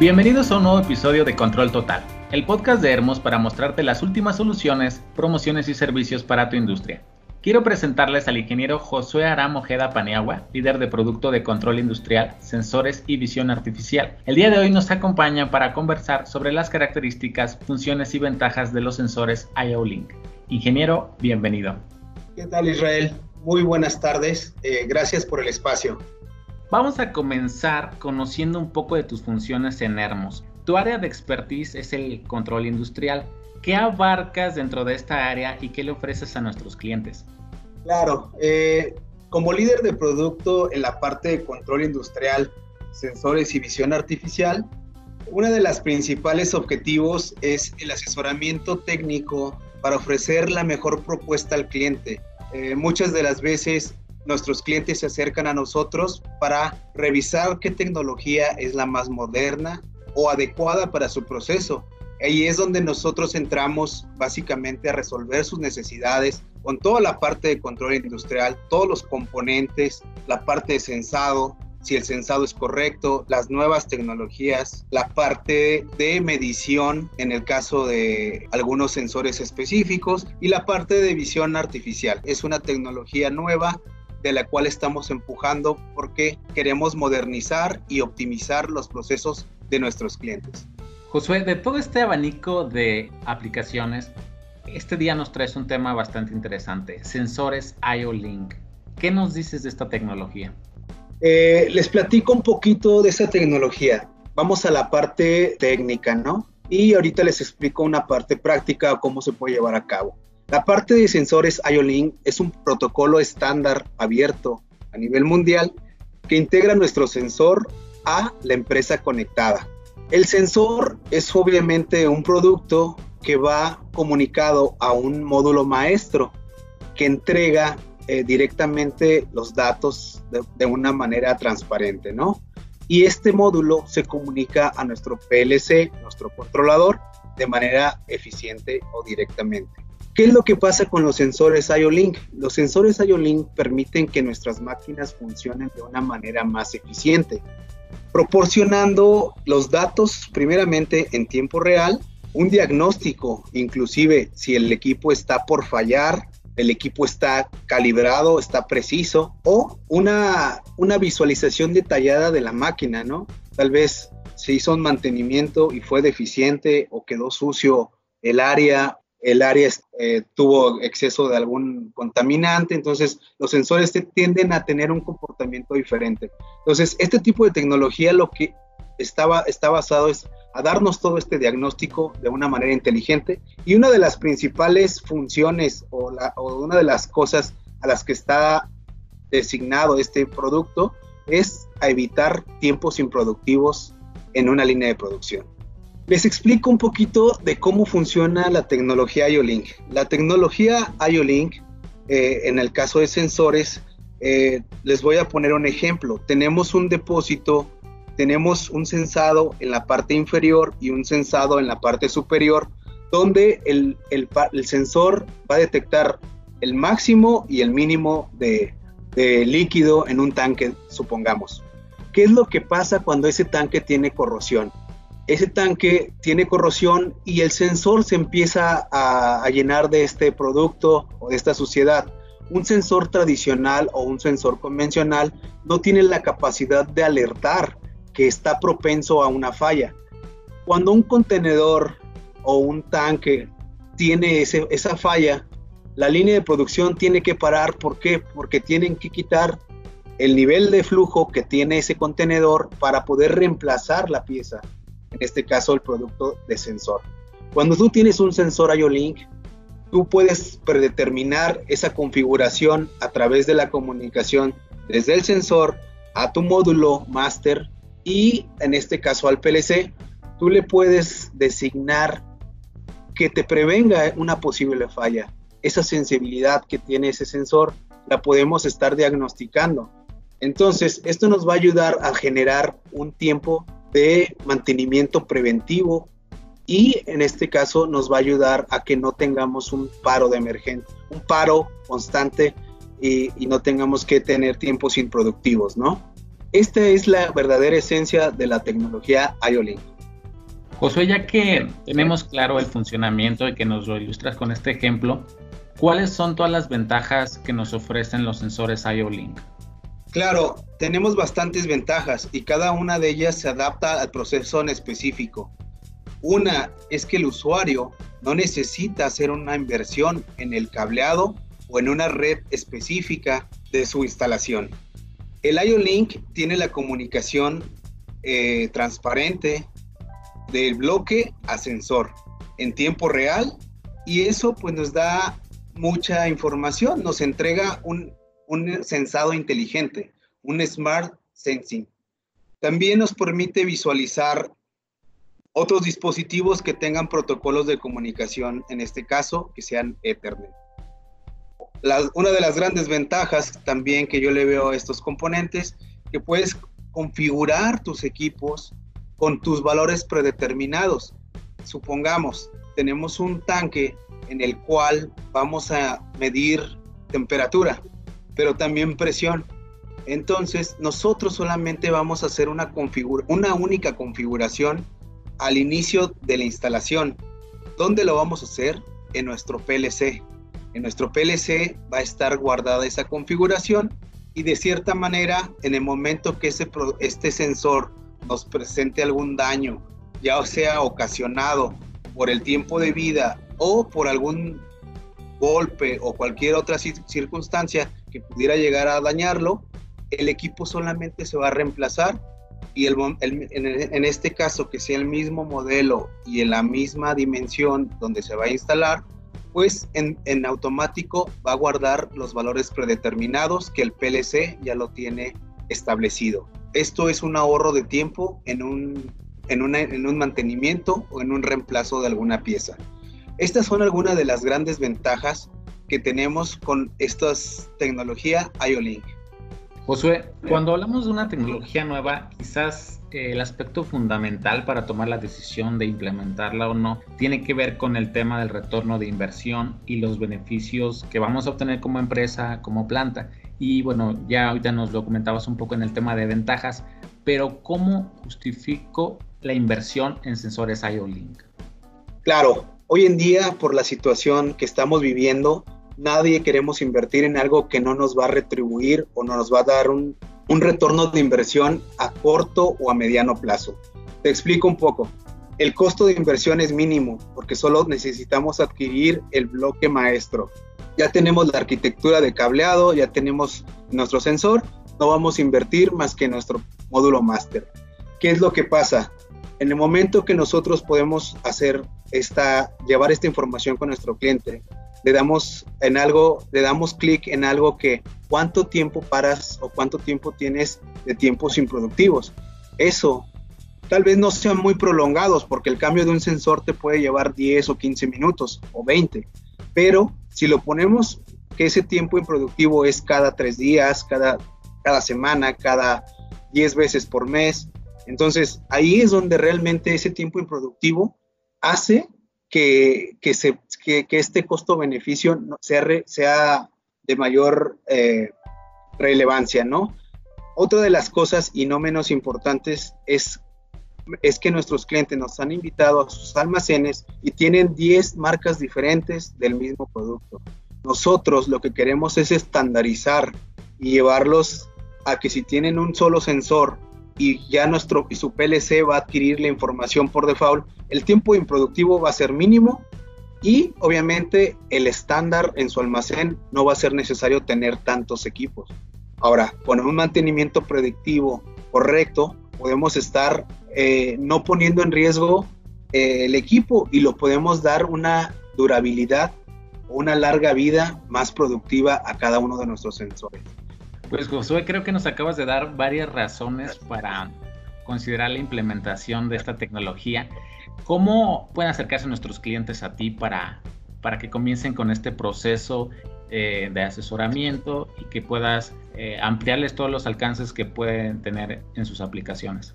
Bienvenidos a un nuevo episodio de Control Total, el podcast de Hermos para mostrarte las últimas soluciones, promociones y servicios para tu industria. Quiero presentarles al ingeniero Josué Aram Ojeda Paniagua, líder de producto de control industrial, sensores y visión artificial. El día de hoy nos acompaña para conversar sobre las características, funciones y ventajas de los sensores IO-Link. Ingeniero, bienvenido. ¿Qué tal Israel? Muy buenas tardes. Eh, gracias por el espacio. Vamos a comenzar conociendo un poco de tus funciones en Hermos. Tu área de expertise es el control industrial. ¿Qué abarcas dentro de esta área y qué le ofreces a nuestros clientes? Claro, eh, como líder de producto en la parte de control industrial, sensores y visión artificial, uno de los principales objetivos es el asesoramiento técnico para ofrecer la mejor propuesta al cliente. Eh, muchas de las veces nuestros clientes se acercan a nosotros para revisar qué tecnología es la más moderna o adecuada para su proceso. Ahí es donde nosotros entramos básicamente a resolver sus necesidades con toda la parte de control industrial, todos los componentes, la parte de sensado, si el sensado es correcto, las nuevas tecnologías, la parte de medición en el caso de algunos sensores específicos y la parte de visión artificial. Es una tecnología nueva de la cual estamos empujando porque queremos modernizar y optimizar los procesos de nuestros clientes. Josué, de todo este abanico de aplicaciones, este día nos traes un tema bastante interesante, sensores IO-Link. ¿Qué nos dices de esta tecnología? Eh, les platico un poquito de esta tecnología. Vamos a la parte técnica, ¿no? Y ahorita les explico una parte práctica, cómo se puede llevar a cabo. La parte de sensores IO-Link es un protocolo estándar abierto a nivel mundial que integra nuestro sensor a la empresa conectada. El sensor es obviamente un producto que va comunicado a un módulo maestro que entrega eh, directamente los datos de, de, una manera transparente, ¿no? Y este módulo se comunica a nuestro PLC, nuestro controlador, de manera eficiente o directamente. ¿Qué es lo que pasa con los sensores IO-Link? Los sensores IO-Link permiten que nuestras máquinas funcionen de una manera más eficiente, proporcionando los datos primeramente en tiempo real, un diagnóstico, inclusive si el equipo está por fallar, el equipo está calibrado, está preciso, o una, una visualización detallada de la máquina, ¿no? Tal vez se hizo un mantenimiento y fue deficiente o quedó sucio el área el área eh, tuvo exceso de algún contaminante, entonces los sensores tienden a tener un comportamiento diferente. Entonces, este tipo de tecnología lo que estaba, está basado es a darnos todo este diagnóstico de una manera inteligente y una de las principales funciones o, o una de las cosas a las que está designado este producto es a evitar tiempos improductivos en una línea de producción. Les explico un poquito de cómo funciona la tecnología IO-Link. La tecnología IO-Link, eh, en el caso de sensores, eh, les voy a poner un ejemplo. Tenemos un depósito, tenemos un sensado en la parte inferior y un sensado en la parte superior, donde el, sensor va a detectar el máximo y el mínimo de líquido en un tanque, supongamos. ¿Qué es lo que pasa cuando ese tanque tiene corrosión? Ese tanque tiene corrosión y el sensor se empieza a, llenar de este producto o de esta suciedad. Un sensor tradicional o un sensor convencional no tiene la capacidad de alertar que está propenso a una falla. Cuando un contenedor o un tanque tiene esa falla, la línea de producción tiene que parar. ¿Por qué? Porque tienen que quitar el nivel de flujo que tiene ese contenedor para poder reemplazar la pieza en este caso el producto de sensor. Cuando tú tienes un sensor IO-Link, tú puedes predeterminar esa configuración a través de la comunicación desde el sensor a tu módulo master y en este caso al PLC, tú le puedes designar que te prevenga una posible falla. Esa sensibilidad que tiene ese sensor la podemos estar diagnosticando. Entonces, esto nos va a ayudar a generar un tiempo de mantenimiento preventivo y en este caso nos va a ayudar a que no tengamos un paro de emergencia, un paro constante y, no tengamos que tener tiempos improductivos, ¿no? Esta es la verdadera esencia de la tecnología IOLINK. Josué, ya que tenemos claro el funcionamiento y que nos lo ilustras con este ejemplo, ¿cuáles son todas las ventajas que nos ofrecen los sensores IO-Link? Claro, tenemos bastantes ventajas y cada una de ellas se adapta al proceso en específico. Una es que el usuario no necesita hacer una inversión en el cableado o en una red específica de su instalación. El IO-Link tiene la comunicación eh, transparente del bloque a sensor en tiempo real y eso pues nos da mucha información, nos entrega un, un sensado inteligente, un smart sensing. También nos permite visualizar otros dispositivos que tengan protocolos de comunicación, en este caso, que sean Ethernet. una de las grandes ventajas también que yo le veo a estos componentes, que puedes configurar tus equipos con tus valores predeterminados. Supongamos, tenemos un tanque en el cual vamos a medir temperatura, pero también presión. Entonces, nosotros solamente vamos a hacer una, una única configuración al inicio de la instalación. ¿Dónde lo vamos a hacer? En nuestro PLC. En nuestro PLC va a estar guardada esa configuración y de cierta manera, en el momento que ese, este sensor nos presente algún daño, ya sea ocasionado por el tiempo de vida o por algún golpe o cualquier otra circunstancia pudiera llegar a dañarlo, el equipo solamente se va a reemplazar y el, en, este caso que sea el mismo modelo y en la misma dimensión donde se va a instalar, pues en, en automático va a guardar los valores predeterminados que el PLC ya lo tiene establecido. Esto es un ahorro de tiempo en un, en, un mantenimiento o en un reemplazo de alguna pieza. Estas son algunas de las grandes ventajas que tenemos con esta tecnología IOLINK. Josué, cuando hablamos de una tecnología nueva, quizás eh, el aspecto fundamental para tomar la decisión de implementarla o no tiene que ver con el tema del retorno de inversión y los beneficios que vamos a obtener como empresa, como planta. Y bueno, ya ahorita nos lo comentabas un poco en el tema de ventajas, pero ¿cómo justifico la inversión en sensores IO-Link? Claro, hoy en día por la situación que estamos viviendo, nadie queremos invertir en algo que no nos va a retribuir o no nos va a dar un, un retorno de inversión a corto o a mediano plazo. Te explico un poco. El costo de inversión es mínimo porque solo necesitamos adquirir el bloque maestro ya tenemos la arquitectura de cableado, ya tenemos nuestro sensor, no vamos a invertir más que nuestro módulo máster. ¿Qué es lo que pasa? En el momento que nosotros podemos hacer esta, llevar esta información con nuestro cliente, le damos en algo, le damos clic en algo que cuánto tiempo paras o cuánto tiempo tienes de tiempos improductivos. Eso tal vez no sean muy prolongados porque el cambio de un sensor te puede llevar 10 o 15 minutos o 20, pero si lo ponemos que ese tiempo improductivo es cada tres días, cada, cada semana, cada diez veces por mes, entonces ahí es donde realmente ese tiempo improductivo hace que, que, este costo-beneficio sea de mayor eh, relevancia, ¿no? Otra de las cosas y no menos importantes es, es que nuestros clientes nos han invitado a sus almacenes y tienen 10 marcas diferentes del mismo producto. Nosotros lo que queremos es estandarizar y llevarlos a que si tienen un solo sensor y ya nuestro su PLC va a adquirir la información por default, el tiempo improductivo va a ser mínimo y obviamente el estándar en su almacén no va a ser necesario tener tantos equipos. Ahora, con un mantenimiento predictivo correcto, podemos estar eh, no poniendo en riesgo eh, el equipo y lo podemos dar una durabilidad una larga vida más productiva a cada uno de nuestros sensores. Pues Josué, creo que nos acabas de dar varias razones para considerar la implementación de esta tecnología. ¿Cómo pueden acercarse nuestros clientes a ti para, para que comiencen con este proceso eh, de asesoramiento y que puedas eh, ampliarles todos los alcances que pueden tener en sus aplicaciones?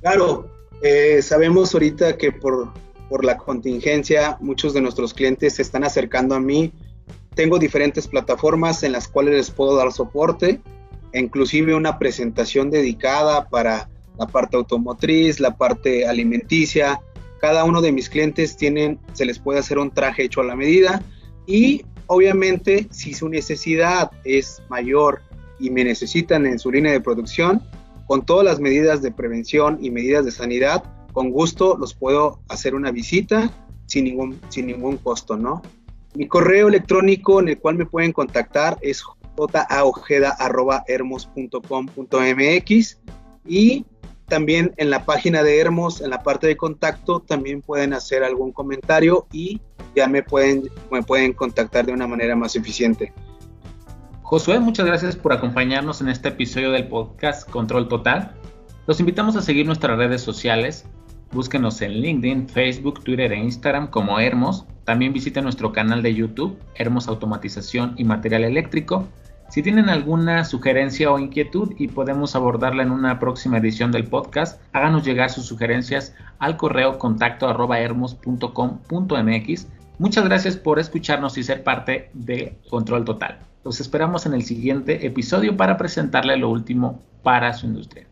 Claro, eh, sabemos ahorita que por por la contingencia, muchos de nuestros clientes se están acercando a mí. Tengo diferentes plataformas en las cuales les puedo dar soporte. inclusive una presentación dedicada para la parte automotriz, la parte alimenticia. Cada uno de mis clientes tienen, se les puede hacer un traje hecho a la medida y obviamente si su necesidad es mayor y me necesitan en su línea de producción, con todas las medidas de prevención y medidas de sanidad, con gusto los puedo hacer una visita sin ningún, sin ningún costo, ¿no? Mi correo electrónico en el cual me pueden contactar es jaojeda.hermos.com.mx y también en la página de Hermos, en la parte de contacto, también pueden hacer algún comentario y ya me pueden, me pueden contactar de una manera más eficiente. Josué, muchas gracias por acompañarnos en este episodio del podcast Control Total. Los invitamos a seguir nuestras redes sociales. Búsquenos en LinkedIn, Facebook, Twitter e Instagram como Hermos. También visiten nuestro canal de YouTube, Hermos Automatización y Material Eléctrico. Si tienen alguna sugerencia o inquietud y podemos abordarla en una próxima edición del podcast, háganos llegar sus sugerencias al correo contacto Muchas gracias por escucharnos y ser parte de Control Total. Los esperamos en el siguiente episodio para presentarle lo último para su industria.